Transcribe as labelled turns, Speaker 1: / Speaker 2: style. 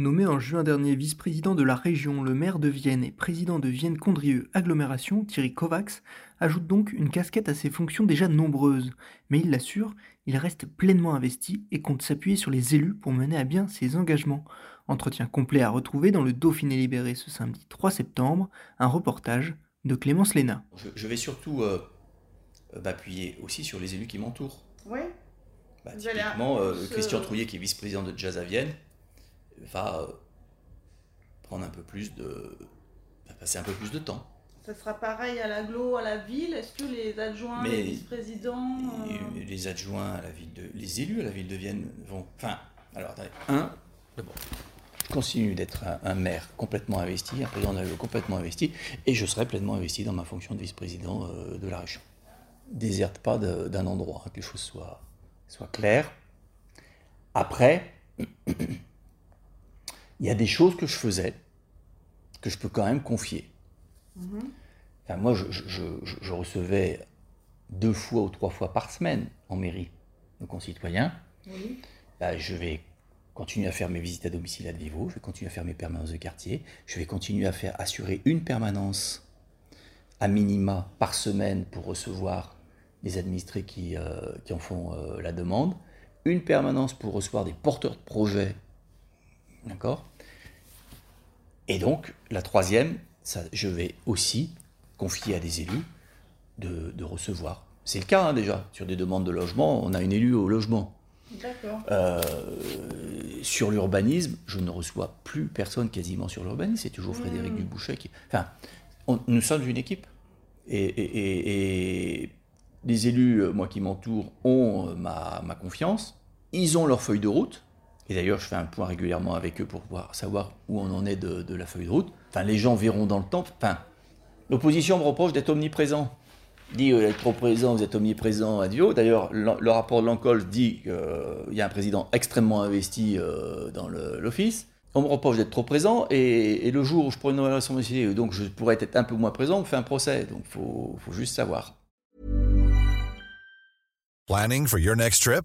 Speaker 1: Nommé en juin dernier vice-président de la région, le maire de Vienne et président de Vienne-Condrieu Agglomération, Thierry Kovacs, ajoute donc une casquette à ses fonctions déjà nombreuses. Mais il l'assure, il reste pleinement investi et compte s'appuyer sur les élus pour mener à bien ses engagements. Entretien complet à retrouver dans le Dauphiné libéré ce samedi 3 septembre, un reportage de Clémence Léna.
Speaker 2: Je, vais surtout euh, euh, m'appuyer aussi sur les élus qui m'entourent.
Speaker 3: Oui.
Speaker 2: Bah, typiquement, euh, Christian Trouillet, qui est vice-président de Jazz à Vienne, va prendre un peu plus de. va passer un peu plus de temps.
Speaker 3: Ça sera pareil à l'aglo, à la ville Est-ce que les adjoints, les vice-présidents.
Speaker 2: Euh, les adjoints à la ville de. les élus à la ville de Vienne vont. Enfin, alors attendez. Un, d'abord, je continue d'être un, maire complètement investi, un président d'aglo complètement investi, et je serai pleinement investi dans ma fonction de vice-président euh, de la région. Déserte pas d'un endroit, hein, que les choses soient, soient claires. Après. Il y a des choses que je faisais que je peux quand même confier. Mhm. moi, je, recevais deux fois ou trois fois par semaine en mairie nos concitoyens. Bah, je vais continuer à faire mes visites à domicile à Vivo, je vais continuer à faire mes permanences de quartier, je vais continuer à faire assurer une permanence à minima par semaine pour recevoir les administrés qui, euh, en font euh, la demande, une permanence pour recevoir des porteurs de projets, d'accord? Et donc, la troisième, ça, je vais aussi confier à des élus de, recevoir. C'est le cas hein, déjà, sur des demandes de logement, on a une élue au logement. Euh, sur l'urbanisme, je ne reçois plus personne quasiment sur l'urbanisme, c'est toujours Frédéric hmm. Dubouchet qui. Enfin, nous sommes une équipe. Et, les élus, euh, moi qui m'entoure, ont euh, ma, ma confiance. Ils ont leur feuille de route. Et d'ailleurs, je fais un point régulièrement avec eux pour savoir où on en est de, la feuille de route. Enfin, les gens verront dans le temps. Enfin, l'opposition me reproche d'être omniprésent. Dit euh, être trop présent, vous êtes omniprésent à Dio. D'ailleurs, le, rapport de l'Encol dit qu'il euh, y a un président extrêmement investi euh, dans l'office. On me reproche d'être trop présent et, le jour où je prends une nouvelle responsabilité, donc je pourrais être un peu moins présent, on me fait un procès. Donc il faut juste savoir.
Speaker 4: Planning for your next trip?